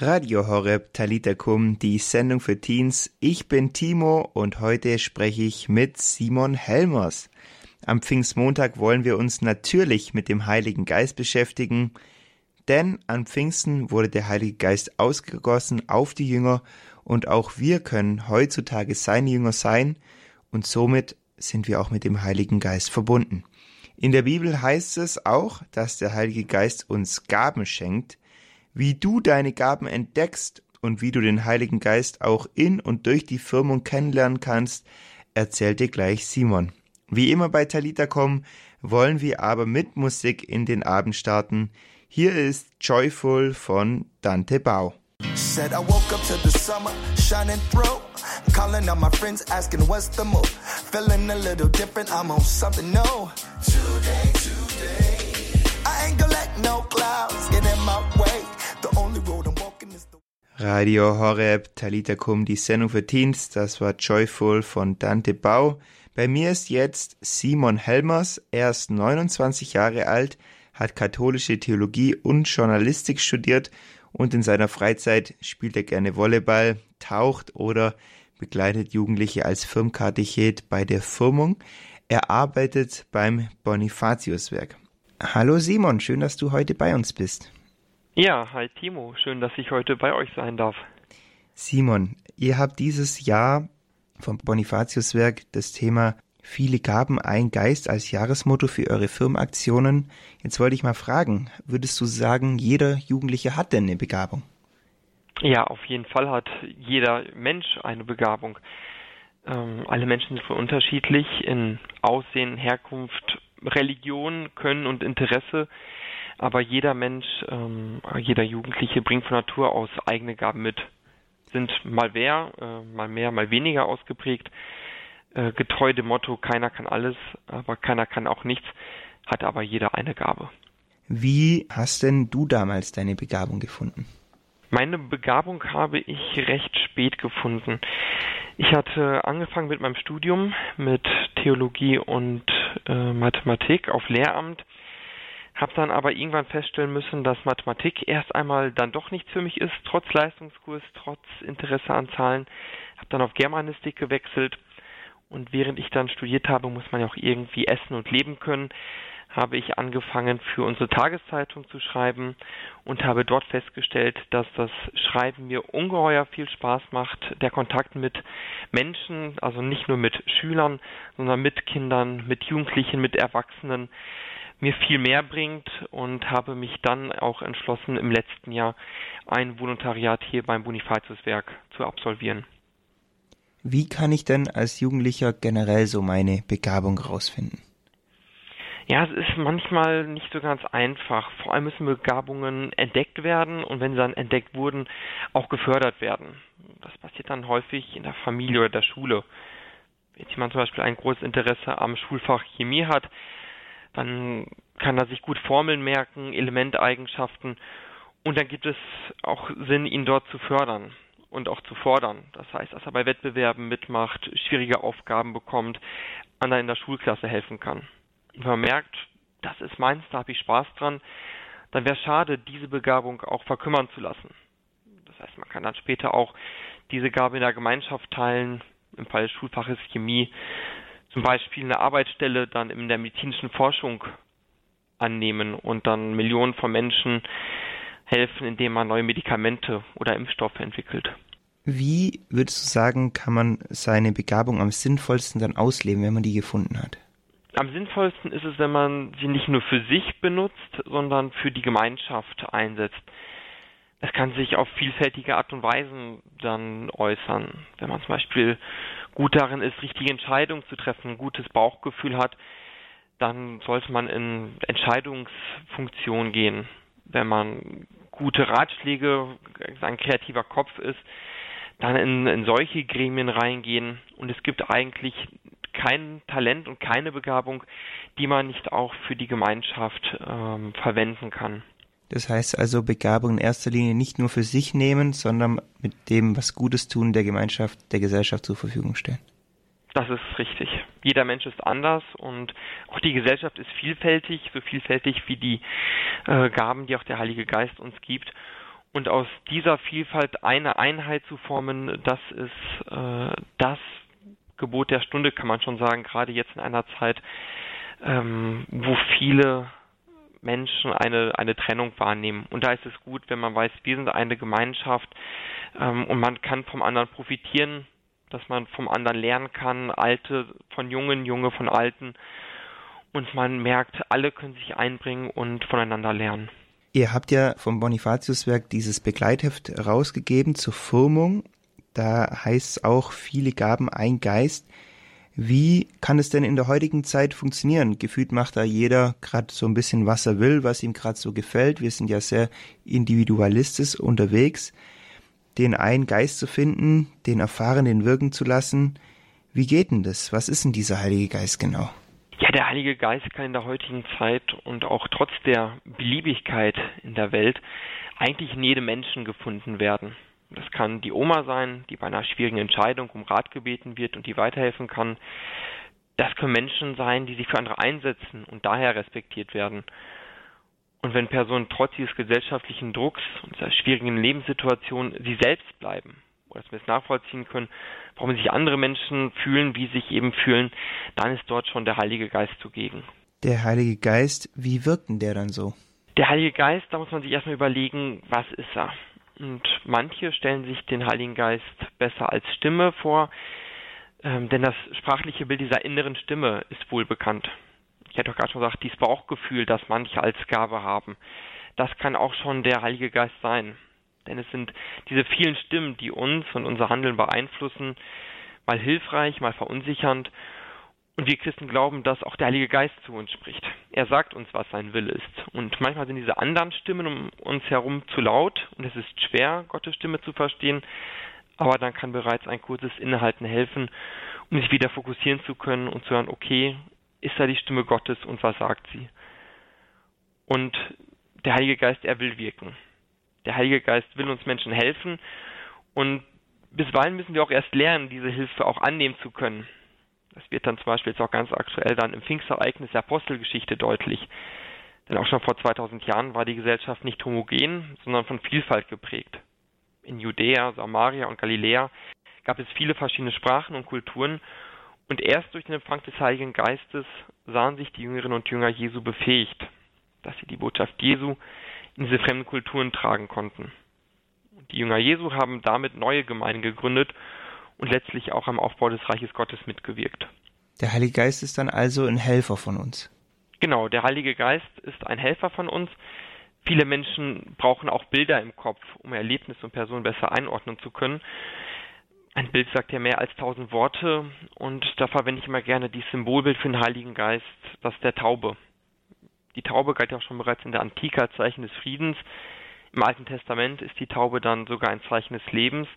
Radio Horeb Talitakum, die Sendung für Teens. Ich bin Timo und heute spreche ich mit Simon Helmers. Am Pfingstmontag wollen wir uns natürlich mit dem Heiligen Geist beschäftigen, denn an Pfingsten wurde der Heilige Geist ausgegossen auf die Jünger und auch wir können heutzutage seine Jünger sein und somit sind wir auch mit dem Heiligen Geist verbunden. In der Bibel heißt es auch, dass der Heilige Geist uns Gaben schenkt, wie du deine Gaben entdeckst und wie du den Heiligen Geist auch in und durch die Firmung kennenlernen kannst, erzählt dir gleich Simon. Wie immer bei Talita kommen, wollen wir aber mit Musik in den Abend starten. Hier ist Joyful von Dante Bau. Said I woke up to the summer shining through. Calling on my friends asking what's the move. Feeling a little different, I'm on something new. Today, today. I ain't gonna let no clouds get in my way. Radio Horeb, Talita Kum, die Sendung für Teens, das war Joyful von Dante Bau. Bei mir ist jetzt Simon Helmers, er ist 29 Jahre alt, hat katholische Theologie und Journalistik studiert und in seiner Freizeit spielt er gerne Volleyball, taucht oder begleitet Jugendliche als Firmkatechet bei der Firmung. Er arbeitet beim Bonifatiuswerk. Hallo Simon, schön, dass du heute bei uns bist. Ja, hi Timo, schön, dass ich heute bei euch sein darf. Simon, ihr habt dieses Jahr vom Bonifatiuswerk das Thema Viele Gaben, ein Geist als Jahresmotto für eure Firmenaktionen. Jetzt wollte ich mal fragen, würdest du sagen, jeder Jugendliche hat denn eine Begabung? Ja, auf jeden Fall hat jeder Mensch eine Begabung. Ähm, alle Menschen sind unterschiedlich in Aussehen, Herkunft, Religion, Können und Interesse. Aber jeder Mensch, ähm, jeder Jugendliche bringt von Natur aus eigene Gaben mit. Sind mal mehr, äh, mal mehr, mal weniger ausgeprägt. Äh, getreu dem Motto, keiner kann alles, aber keiner kann auch nichts, hat aber jeder eine Gabe. Wie hast denn du damals deine Begabung gefunden? Meine Begabung habe ich recht spät gefunden. Ich hatte angefangen mit meinem Studium mit Theologie und äh, Mathematik auf Lehramt habe dann aber irgendwann feststellen müssen, dass Mathematik erst einmal dann doch nichts für mich ist, trotz Leistungskurs, trotz Interesse an Zahlen. Habe dann auf Germanistik gewechselt und während ich dann studiert habe, muss man ja auch irgendwie essen und leben können, habe ich angefangen für unsere Tageszeitung zu schreiben und habe dort festgestellt, dass das Schreiben mir ungeheuer viel Spaß macht, der Kontakt mit Menschen, also nicht nur mit Schülern, sondern mit Kindern, mit Jugendlichen, mit Erwachsenen, mir viel mehr bringt und habe mich dann auch entschlossen, im letzten Jahr ein Volontariat hier beim Bonifatiuswerk zu absolvieren. Wie kann ich denn als Jugendlicher generell so meine Begabung rausfinden? Ja, es ist manchmal nicht so ganz einfach. Vor allem müssen Begabungen entdeckt werden und wenn sie dann entdeckt wurden, auch gefördert werden. Das passiert dann häufig in der Familie oder der Schule. Wenn jemand zum Beispiel ein großes Interesse am Schulfach Chemie hat, dann kann er sich gut Formeln merken, Elementeigenschaften und dann gibt es auch Sinn, ihn dort zu fördern und auch zu fordern. Das heißt, dass er bei Wettbewerben mitmacht, schwierige Aufgaben bekommt, anderen in der Schulklasse helfen kann. Und wenn man merkt, das ist meins, da habe ich Spaß dran, dann wäre es schade, diese Begabung auch verkümmern zu lassen. Das heißt, man kann dann später auch diese Gabe in der Gemeinschaft teilen, im Fall des Schulfaches Chemie, zum Beispiel eine Arbeitsstelle dann in der medizinischen Forschung annehmen und dann Millionen von Menschen helfen, indem man neue Medikamente oder Impfstoffe entwickelt. Wie würdest du sagen, kann man seine Begabung am sinnvollsten dann ausleben, wenn man die gefunden hat? Am sinnvollsten ist es, wenn man sie nicht nur für sich benutzt, sondern für die Gemeinschaft einsetzt. Das kann sich auf vielfältige Art und Weisen dann äußern. Wenn man zum Beispiel gut darin ist, richtige Entscheidungen zu treffen, ein gutes Bauchgefühl hat, dann sollte man in Entscheidungsfunktion gehen. Wenn man gute Ratschläge, ein kreativer Kopf ist, dann in, in solche Gremien reingehen. Und es gibt eigentlich kein Talent und keine Begabung, die man nicht auch für die Gemeinschaft ähm, verwenden kann. Das heißt also Begabung in erster Linie nicht nur für sich nehmen, sondern mit dem, was Gutes tun, der Gemeinschaft, der Gesellschaft zur Verfügung stellen. Das ist richtig. Jeder Mensch ist anders und auch die Gesellschaft ist vielfältig, so vielfältig wie die äh, Gaben, die auch der Heilige Geist uns gibt. Und aus dieser Vielfalt eine Einheit zu formen, das ist äh, das Gebot der Stunde, kann man schon sagen, gerade jetzt in einer Zeit, ähm, wo viele Menschen eine, eine Trennung wahrnehmen. Und da ist es gut, wenn man weiß, wir sind eine Gemeinschaft ähm, und man kann vom anderen profitieren, dass man vom anderen lernen kann, Alte von Jungen, Junge von Alten. Und man merkt, alle können sich einbringen und voneinander lernen. Ihr habt ja vom Bonifatiuswerk dieses Begleitheft rausgegeben zur Firmung. Da heißt es auch viele Gaben, ein Geist. Wie kann es denn in der heutigen Zeit funktionieren? Gefühlt macht da jeder gerade so ein bisschen, was er will, was ihm gerade so gefällt. Wir sind ja sehr individualistisch unterwegs. Den einen Geist zu finden, den Erfahrenen wirken zu lassen. Wie geht denn das? Was ist denn dieser Heilige Geist genau? Ja, der Heilige Geist kann in der heutigen Zeit und auch trotz der Beliebigkeit in der Welt eigentlich in jedem Menschen gefunden werden. Das kann die Oma sein, die bei einer schwierigen Entscheidung um Rat gebeten wird und die weiterhelfen kann. Das können Menschen sein, die sich für andere einsetzen und daher respektiert werden. Und wenn Personen trotz dieses gesellschaftlichen Drucks und dieser schwierigen Lebenssituation sie selbst bleiben, oder dass wir es nachvollziehen können, warum sich andere Menschen fühlen, wie sie sich eben fühlen, dann ist dort schon der Heilige Geist zugegen. Der Heilige Geist, wie wirkt denn der dann so? Der Heilige Geist, da muss man sich erstmal überlegen, was ist er? Und manche stellen sich den Heiligen Geist besser als Stimme vor, ähm, denn das sprachliche Bild dieser inneren Stimme ist wohl bekannt. Ich hätte doch gerade schon gesagt, dieses Bauchgefühl, das manche als Gabe haben, das kann auch schon der Heilige Geist sein. Denn es sind diese vielen Stimmen, die uns und unser Handeln beeinflussen, mal hilfreich, mal verunsichernd und wir Christen glauben, dass auch der Heilige Geist zu uns spricht. Er sagt uns, was sein Wille ist. Und manchmal sind diese anderen Stimmen um uns herum zu laut und es ist schwer, Gottes Stimme zu verstehen. Aber dann kann bereits ein kurzes Innehalten helfen, um sich wieder fokussieren zu können und zu hören, okay, ist da die Stimme Gottes und was sagt sie? Und der Heilige Geist, er will wirken. Der Heilige Geist will uns Menschen helfen und bisweilen müssen wir auch erst lernen, diese Hilfe auch annehmen zu können. Das wird dann zum Beispiel jetzt auch ganz aktuell dann im Pfingstereignis der Apostelgeschichte deutlich. Denn auch schon vor 2000 Jahren war die Gesellschaft nicht homogen, sondern von Vielfalt geprägt. In Judäa, Samaria und Galiläa gab es viele verschiedene Sprachen und Kulturen und erst durch den Empfang des Heiligen Geistes sahen sich die Jüngerinnen und Jünger Jesu befähigt, dass sie die Botschaft Jesu in diese fremden Kulturen tragen konnten. Die Jünger Jesu haben damit neue Gemeinden gegründet und letztlich auch am Aufbau des Reiches Gottes mitgewirkt. Der Heilige Geist ist dann also ein Helfer von uns. Genau, der Heilige Geist ist ein Helfer von uns. Viele Menschen brauchen auch Bilder im Kopf, um Erlebnisse und Personen besser einordnen zu können. Ein Bild sagt ja mehr als tausend Worte und da verwende ich immer gerne dieses Symbolbild für den Heiligen Geist, das der Taube. Die Taube galt ja auch schon bereits in der Antike als Zeichen des Friedens. Im Alten Testament ist die Taube dann sogar ein Zeichen des Lebens.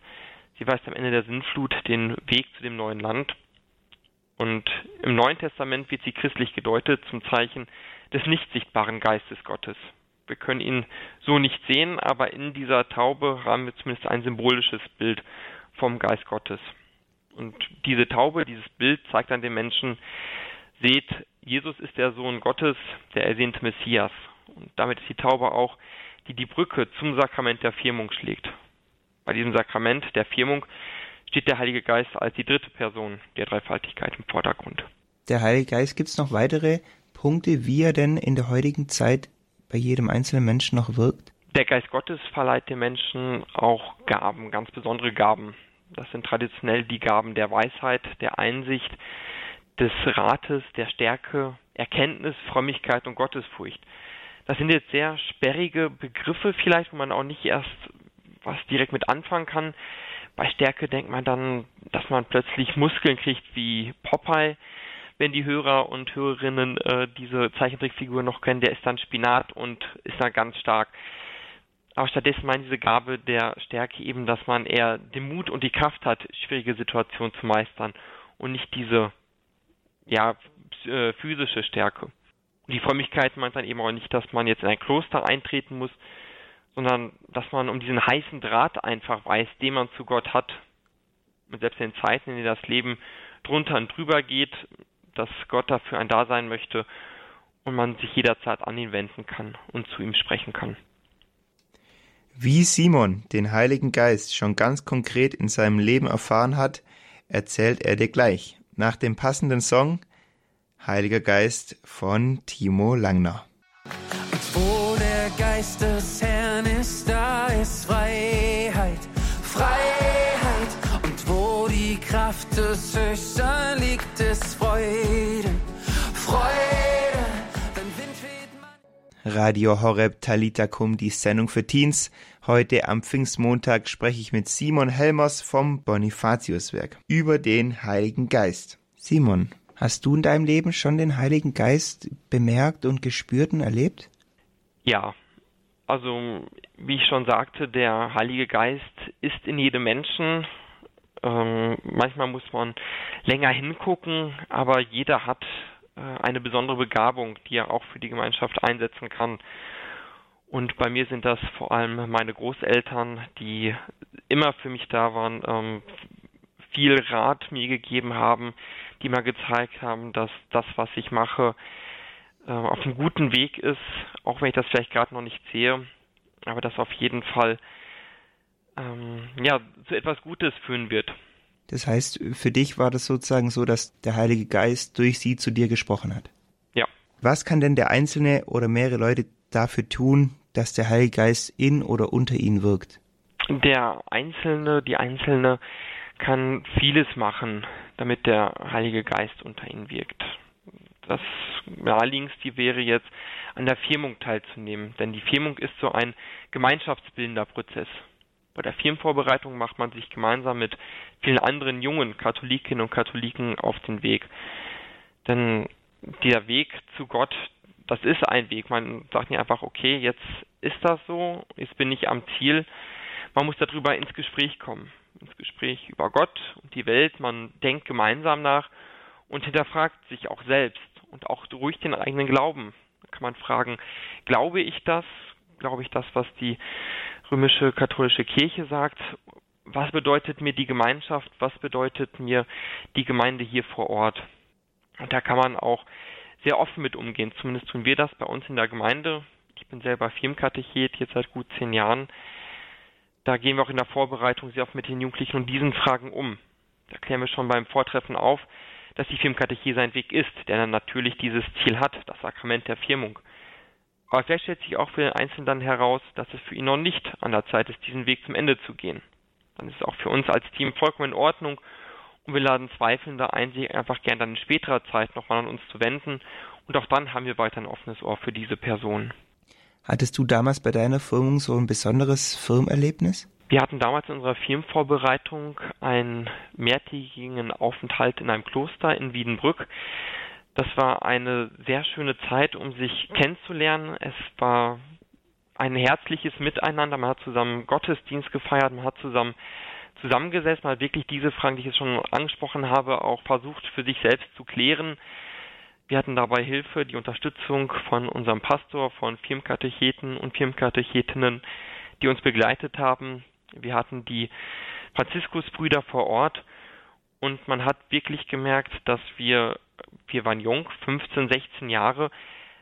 Sie weist am Ende der Sinnflut den Weg zu dem neuen Land. Und im Neuen Testament wird sie christlich gedeutet zum Zeichen des nicht sichtbaren Geistes Gottes. Wir können ihn so nicht sehen, aber in dieser Taube haben wir zumindest ein symbolisches Bild vom Geist Gottes. Und diese Taube, dieses Bild zeigt an den Menschen, seht, Jesus ist der Sohn Gottes, der ersehnte Messias. Und damit ist die Taube auch, die die Brücke zum Sakrament der Firmung schlägt. Bei diesem Sakrament der Firmung steht der Heilige Geist als die dritte Person der Dreifaltigkeit im Vordergrund. Der Heilige Geist gibt es noch weitere Punkte, wie er denn in der heutigen Zeit bei jedem einzelnen Menschen noch wirkt? Der Geist Gottes verleiht den Menschen auch Gaben, ganz besondere Gaben. Das sind traditionell die Gaben der Weisheit, der Einsicht, des Rates, der Stärke, Erkenntnis, Frömmigkeit und Gottesfurcht. Das sind jetzt sehr sperrige Begriffe vielleicht, wo man auch nicht erst was direkt mit anfangen kann. Bei Stärke denkt man dann, dass man plötzlich Muskeln kriegt wie Popeye. Wenn die Hörer und Hörerinnen äh, diese Zeichentrickfigur noch kennen, der ist dann Spinat und ist dann ganz stark. Aber stattdessen meint diese Gabe der Stärke eben, dass man eher den Mut und die Kraft hat, schwierige Situationen zu meistern und nicht diese ja, äh, physische Stärke. Die Frömmigkeit meint dann eben auch nicht, dass man jetzt in ein Kloster eintreten muss, sondern dass man um diesen heißen Draht einfach weiß, den man zu Gott hat. Und selbst in den Zeiten, in denen das Leben drunter und drüber geht, dass Gott dafür ein Dasein möchte und man sich jederzeit an ihn wenden kann und zu ihm sprechen kann. Wie Simon den Heiligen Geist schon ganz konkret in seinem Leben erfahren hat, erzählt er dir gleich nach dem passenden Song Heiliger Geist von Timo Langner. Und wo der Geist des Herrn ist Freiheit, Freiheit. Und wo die Kraft des Höchsten liegt, ist Freude, Freude. Denn Wind weht man Radio Horeb Talita Kum, die Sendung für Teens. Heute am Pfingstmontag spreche ich mit Simon Helmers vom Bonifatiuswerk über den Heiligen Geist. Simon, hast du in deinem Leben schon den Heiligen Geist bemerkt und gespürt und erlebt? Ja, also wie ich schon sagte, der Heilige Geist ist in jedem Menschen. Ähm, manchmal muss man länger hingucken, aber jeder hat äh, eine besondere Begabung, die er auch für die Gemeinschaft einsetzen kann. Und bei mir sind das vor allem meine Großeltern, die immer für mich da waren, ähm, viel Rat mir gegeben haben, die mir gezeigt haben, dass das, was ich mache, äh, auf einem guten Weg ist, auch wenn ich das vielleicht gerade noch nicht sehe, aber das auf jeden Fall ähm, ja zu etwas Gutes führen wird. Das heißt, für dich war das sozusagen so, dass der Heilige Geist durch sie zu dir gesprochen hat. Ja. Was kann denn der Einzelne oder mehrere Leute dafür tun, dass der Heilige Geist in oder unter ihnen wirkt? Der Einzelne, die Einzelne kann vieles machen, damit der Heilige Geist unter ihnen wirkt. Das naheliegendste wäre jetzt, an der Firmung teilzunehmen, denn die Firmung ist so ein gemeinschaftsbildender Prozess. Bei der Firmenvorbereitung macht man sich gemeinsam mit vielen anderen jungen Katholikinnen und Katholiken auf den Weg. Denn der Weg zu Gott, das ist ein Weg. Man sagt nicht einfach, okay, jetzt ist das so, jetzt bin ich am Ziel. Man muss darüber ins Gespräch kommen. Ins Gespräch über Gott und die Welt. Man denkt gemeinsam nach und hinterfragt sich auch selbst und auch durch den eigenen Glauben. Da kann man fragen, glaube ich das? Glaube ich das, was die römische katholische Kirche sagt? Was bedeutet mir die Gemeinschaft? Was bedeutet mir die Gemeinde hier vor Ort? Und da kann man auch sehr offen mit umgehen. Zumindest tun wir das bei uns in der Gemeinde. Ich bin selber Firmenkatechet, jetzt seit gut zehn Jahren. Da gehen wir auch in der Vorbereitung sehr oft mit den Jugendlichen und diesen Fragen um. Da klären wir schon beim Vortreffen auf, dass die Firmenkatechese ein Weg ist, der dann natürlich dieses Ziel hat, das Sakrament der Firmung. Aber vielleicht stellt sich auch für den Einzelnen dann heraus, dass es für ihn noch nicht an der Zeit ist, diesen Weg zum Ende zu gehen. Dann ist es auch für uns als Team vollkommen in Ordnung und wir laden Zweifelnde ein, sich einfach gern dann in späterer Zeit nochmal an uns zu wenden und auch dann haben wir weiter ein offenes Ohr für diese Person. Hattest du damals bei deiner Firmung so ein besonderes Firmerlebnis? Wir hatten damals in unserer Firmenvorbereitung einen mehrtägigen Aufenthalt in einem Kloster in Wiedenbrück. Das war eine sehr schöne Zeit, um sich kennenzulernen. Es war ein herzliches Miteinander. Man hat zusammen Gottesdienst gefeiert, man hat zusammen zusammengesetzt, man hat wirklich diese Fragen, die ich jetzt schon angesprochen habe, auch versucht für sich selbst zu klären. Wir hatten dabei Hilfe, die Unterstützung von unserem Pastor, von Firmkatecheten und Firmkatechetinnen, die uns begleitet haben. Wir hatten die Franziskusbrüder vor Ort und man hat wirklich gemerkt, dass wir, wir waren jung, 15, 16 Jahre,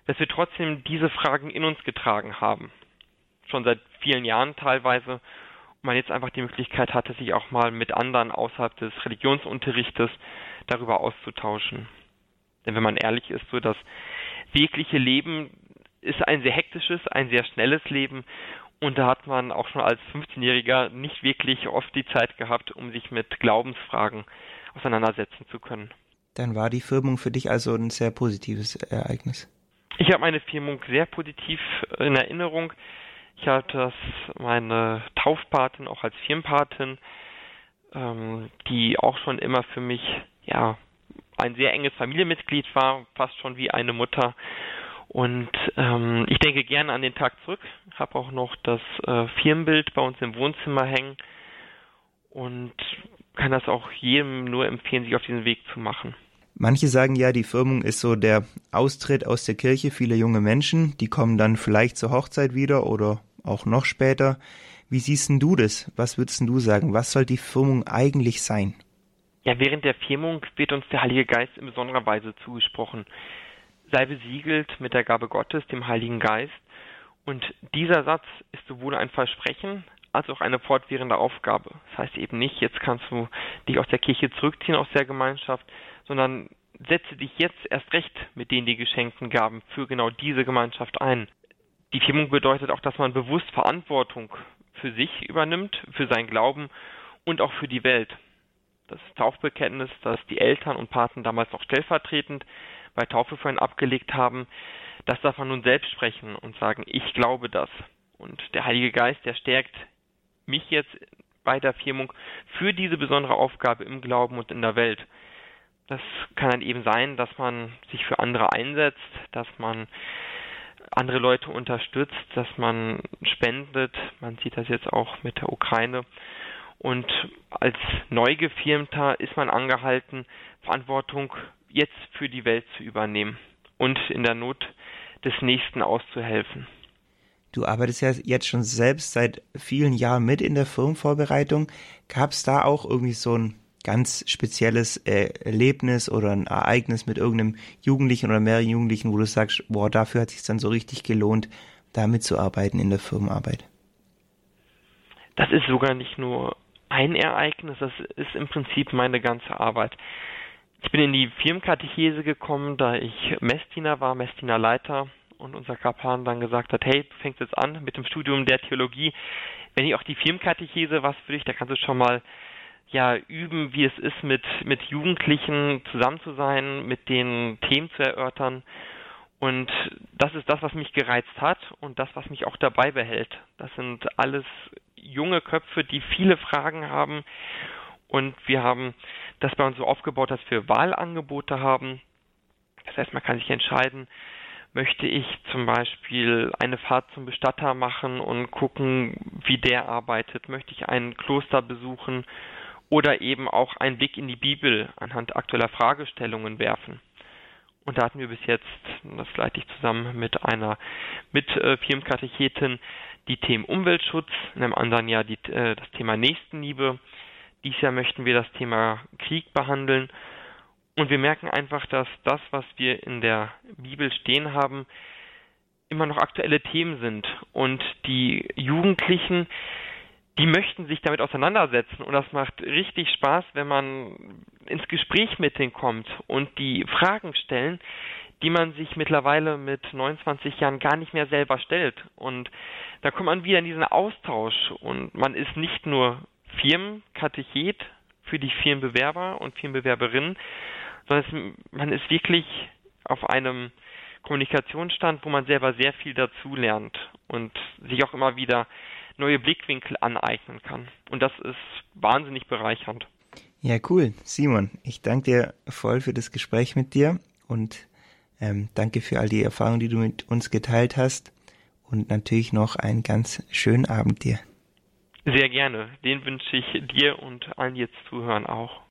dass wir trotzdem diese Fragen in uns getragen haben. Schon seit vielen Jahren teilweise. Und man jetzt einfach die Möglichkeit hatte, sich auch mal mit anderen außerhalb des Religionsunterrichtes darüber auszutauschen. Denn wenn man ehrlich ist, so das wirkliche Leben ist ein sehr hektisches, ein sehr schnelles Leben und da hat man auch schon als 15-Jähriger nicht wirklich oft die Zeit gehabt, um sich mit Glaubensfragen auseinandersetzen zu können. Dann war die Firmung für dich also ein sehr positives Ereignis. Ich habe meine Firmung sehr positiv in Erinnerung. Ich hatte das meine Taufpatin auch als Firmenpatin, ähm, die auch schon immer für mich ja ein sehr enges Familienmitglied war, fast schon wie eine Mutter. Und ähm, ich denke gerne an den Tag zurück, habe auch noch das äh, Firmenbild bei uns im Wohnzimmer hängen und kann das auch jedem nur empfehlen, sich auf diesen Weg zu machen. Manche sagen ja, die Firmung ist so der Austritt aus der Kirche vieler junge Menschen, die kommen dann vielleicht zur Hochzeit wieder oder auch noch später. Wie siehst denn du das? Was würdest du sagen? Was soll die Firmung eigentlich sein? Ja, während der Firmung wird uns der Heilige Geist in besonderer Weise zugesprochen. Sei besiegelt mit der Gabe Gottes, dem Heiligen Geist, Und dieser Satz ist sowohl ein Versprechen als auch eine fortwährende Aufgabe. Das heißt eben nicht, jetzt kannst du dich aus der Kirche zurückziehen, aus der Gemeinschaft, sondern setze dich jetzt erst recht mit denen die geschenkten Gaben für genau diese Gemeinschaft ein. Die Firmung bedeutet auch, dass man bewusst Verantwortung für sich übernimmt, für sein Glauben und auch für die Welt. Das Taufbekenntnis, das die Eltern und Paten damals noch stellvertretend bei Taufe vorhin abgelegt haben, das darf man nun selbst sprechen und sagen, ich glaube das. Und der Heilige Geist, der stärkt mich jetzt bei der Firmung für diese besondere Aufgabe im Glauben und in der Welt. Das kann dann eben sein, dass man sich für andere einsetzt, dass man andere Leute unterstützt, dass man spendet. Man sieht das jetzt auch mit der Ukraine. Und als Neugefirmter ist man angehalten, Verantwortung jetzt für die Welt zu übernehmen und in der Not des Nächsten auszuhelfen. Du arbeitest ja jetzt schon selbst seit vielen Jahren mit in der Firmenvorbereitung. Gab es da auch irgendwie so ein ganz spezielles äh, Erlebnis oder ein Ereignis mit irgendeinem Jugendlichen oder mehreren Jugendlichen, wo du sagst, boah, dafür hat es sich dann so richtig gelohnt, da mitzuarbeiten in der Firmenarbeit? Das ist sogar nicht nur ein Ereignis, das ist im Prinzip meine ganze Arbeit. Ich bin in die Firmenkatechese gekommen, da ich Messdiener war, Messdienerleiter und unser Kaplan dann gesagt hat, hey, du fängst jetzt an mit dem Studium der Theologie. Wenn ich auch die Firmenkatechese was für dich, da kannst du schon mal ja üben, wie es ist, mit, mit Jugendlichen zusammen zu sein, mit den Themen zu erörtern. Und das ist das, was mich gereizt hat und das, was mich auch dabei behält. Das sind alles junge Köpfe, die viele Fragen haben. Und wir haben das bei uns so aufgebaut, dass wir Wahlangebote haben. Das heißt, man kann sich entscheiden, möchte ich zum Beispiel eine Fahrt zum Bestatter machen und gucken, wie der arbeitet, möchte ich ein Kloster besuchen oder eben auch einen Blick in die Bibel anhand aktueller Fragestellungen werfen. Und da hatten wir bis jetzt, das leite ich zusammen mit einer mit äh, Firmenkatechetin, die Themen Umweltschutz, in einem anderen Jahr die, äh, das Thema Nächstenliebe. Dieses Jahr möchten wir das Thema Krieg behandeln. Und wir merken einfach, dass das, was wir in der Bibel stehen haben, immer noch aktuelle Themen sind. Und die Jugendlichen, die möchten sich damit auseinandersetzen und das macht richtig Spaß, wenn man ins Gespräch mit denen kommt und die Fragen stellen, die man sich mittlerweile mit 29 Jahren gar nicht mehr selber stellt. Und da kommt man wieder in diesen Austausch und man ist nicht nur Firmenkatechet für die Firmenbewerber und Firmenbewerberinnen, sondern es, man ist wirklich auf einem Kommunikationsstand, wo man selber sehr viel dazulernt und sich auch immer wieder neue Blickwinkel aneignen kann. Und das ist wahnsinnig bereichernd. Ja, cool. Simon, ich danke dir voll für das Gespräch mit dir und ähm, danke für all die Erfahrungen, die du mit uns geteilt hast und natürlich noch einen ganz schönen Abend dir. Sehr gerne. Den wünsche ich dir und allen, die jetzt zuhören, auch.